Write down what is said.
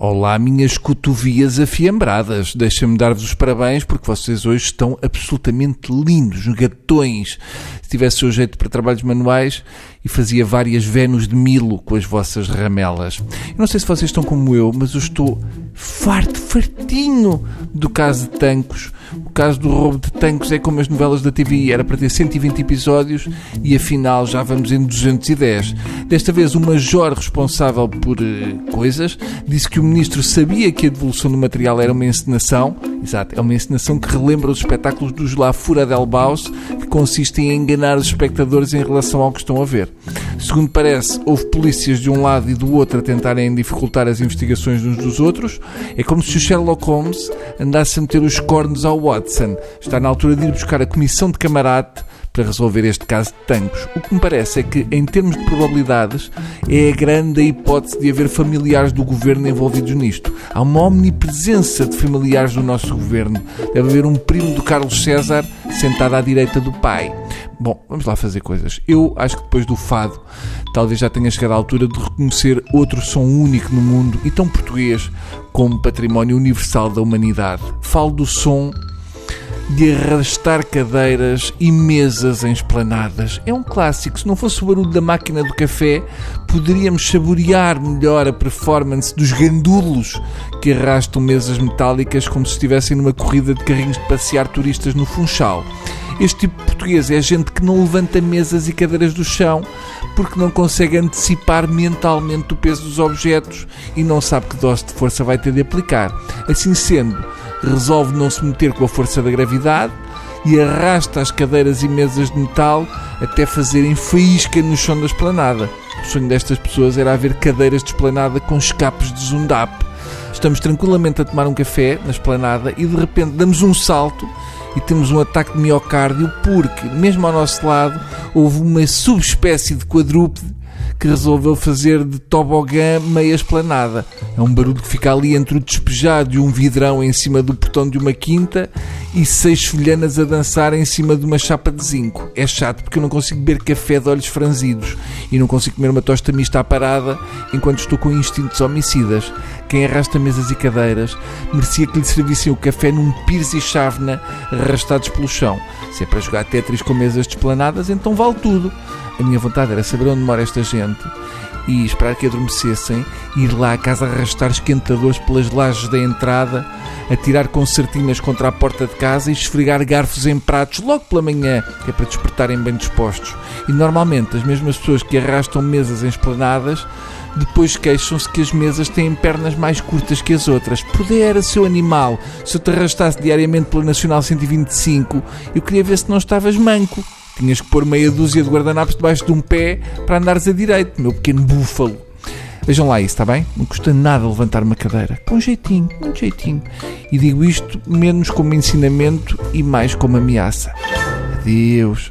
Olá, minhas cotovias afiambradas. Deixem-me dar-vos os parabéns porque vocês hoje estão absolutamente lindos, gatões. Se tivesse o jeito para trabalhos manuais e fazia várias Vênus de Milo com as vossas ramelas. Eu não sei se vocês estão como eu, mas eu estou farto, fartinho do caso de Tancos. O caso do roubo de Tancos é como as novelas da TV, era para ter 120 episódios e afinal já vamos em 210. Desta vez o major responsável por uh, coisas disse que o ministro sabia que a devolução do material era uma encenação, exato, é uma encenação que relembra os espetáculos dos La Fura del Baus, que consistem em enganar os espectadores em relação ao que estão a ver. Segundo parece, houve polícias de um lado e do outro a tentarem dificultar as investigações uns dos outros. É como se o Sherlock Holmes andasse a meter os cornos ao Watson. Está na altura de ir buscar a comissão de camarate para resolver este caso de Tancos. O que me parece é que, em termos de probabilidades, é a grande a hipótese de haver familiares do governo envolvidos nisto. Há uma omnipresença de familiares do nosso governo. Deve haver um primo do Carlos César sentado à direita do pai. Bom, vamos lá fazer coisas. Eu acho que depois do fado, talvez já tenha chegado à altura de reconhecer outro som único no mundo e tão português como património universal da humanidade. Falo do som de arrastar cadeiras e mesas em esplanadas. É um clássico. Se não fosse o barulho da máquina do café, poderíamos saborear melhor a performance dos gandulos que arrastam mesas metálicas como se estivessem numa corrida de carrinhos de passear turistas no Funchal. Este tipo de português é gente que não levanta mesas e cadeiras do chão porque não consegue antecipar mentalmente o peso dos objetos e não sabe que dose de força vai ter de aplicar. Assim sendo, resolve não se meter com a força da gravidade e arrasta as cadeiras e mesas de metal até fazerem faísca no chão da esplanada. O sonho destas pessoas era haver cadeiras de esplanada com escapes de zundap. Estamos tranquilamente a tomar um café na esplanada e de repente damos um salto e temos um ataque de miocárdio porque, mesmo ao nosso lado, houve uma subespécie de quadrúpede que resolveu fazer de tobogã meia esplanada. É um barulho que fica ali entre o despejado de um vidrão em cima do portão de uma quinta e seis folhanas a dançar em cima de uma chapa de zinco. É chato porque eu não consigo beber café de olhos franzidos e não consigo comer uma tosta mista à parada enquanto estou com instintos homicidas. Quem arrasta mesas e cadeiras merecia que lhe servissem o café num pires e chávena arrastados pelo chão. Se é para jogar Tetris com mesas desplanadas, então vale tudo. A minha vontade era saber onde mora esta gente e esperar que adormecessem, ir lá à casa arrastar esquentadores pelas lajes da entrada, atirar concertinas contra a porta de casa e esfregar garfos em pratos logo pela manhã, que é para despertarem bem dispostos. E normalmente as mesmas pessoas que arrastam mesas em esplanadas depois queixam-se que as mesas têm pernas mais curtas que as outras. Pudera, seu animal, se eu te arrastasse diariamente pela Nacional 125, eu queria ver se não estavas manco. Tinhas que pôr meia dúzia de guardanapos debaixo de um pé para andares a direito, meu pequeno búfalo. Vejam lá isso, está bem? Não custa nada levantar uma cadeira. Com jeitinho, com jeitinho. E digo isto menos como ensinamento e mais como ameaça. Adeus.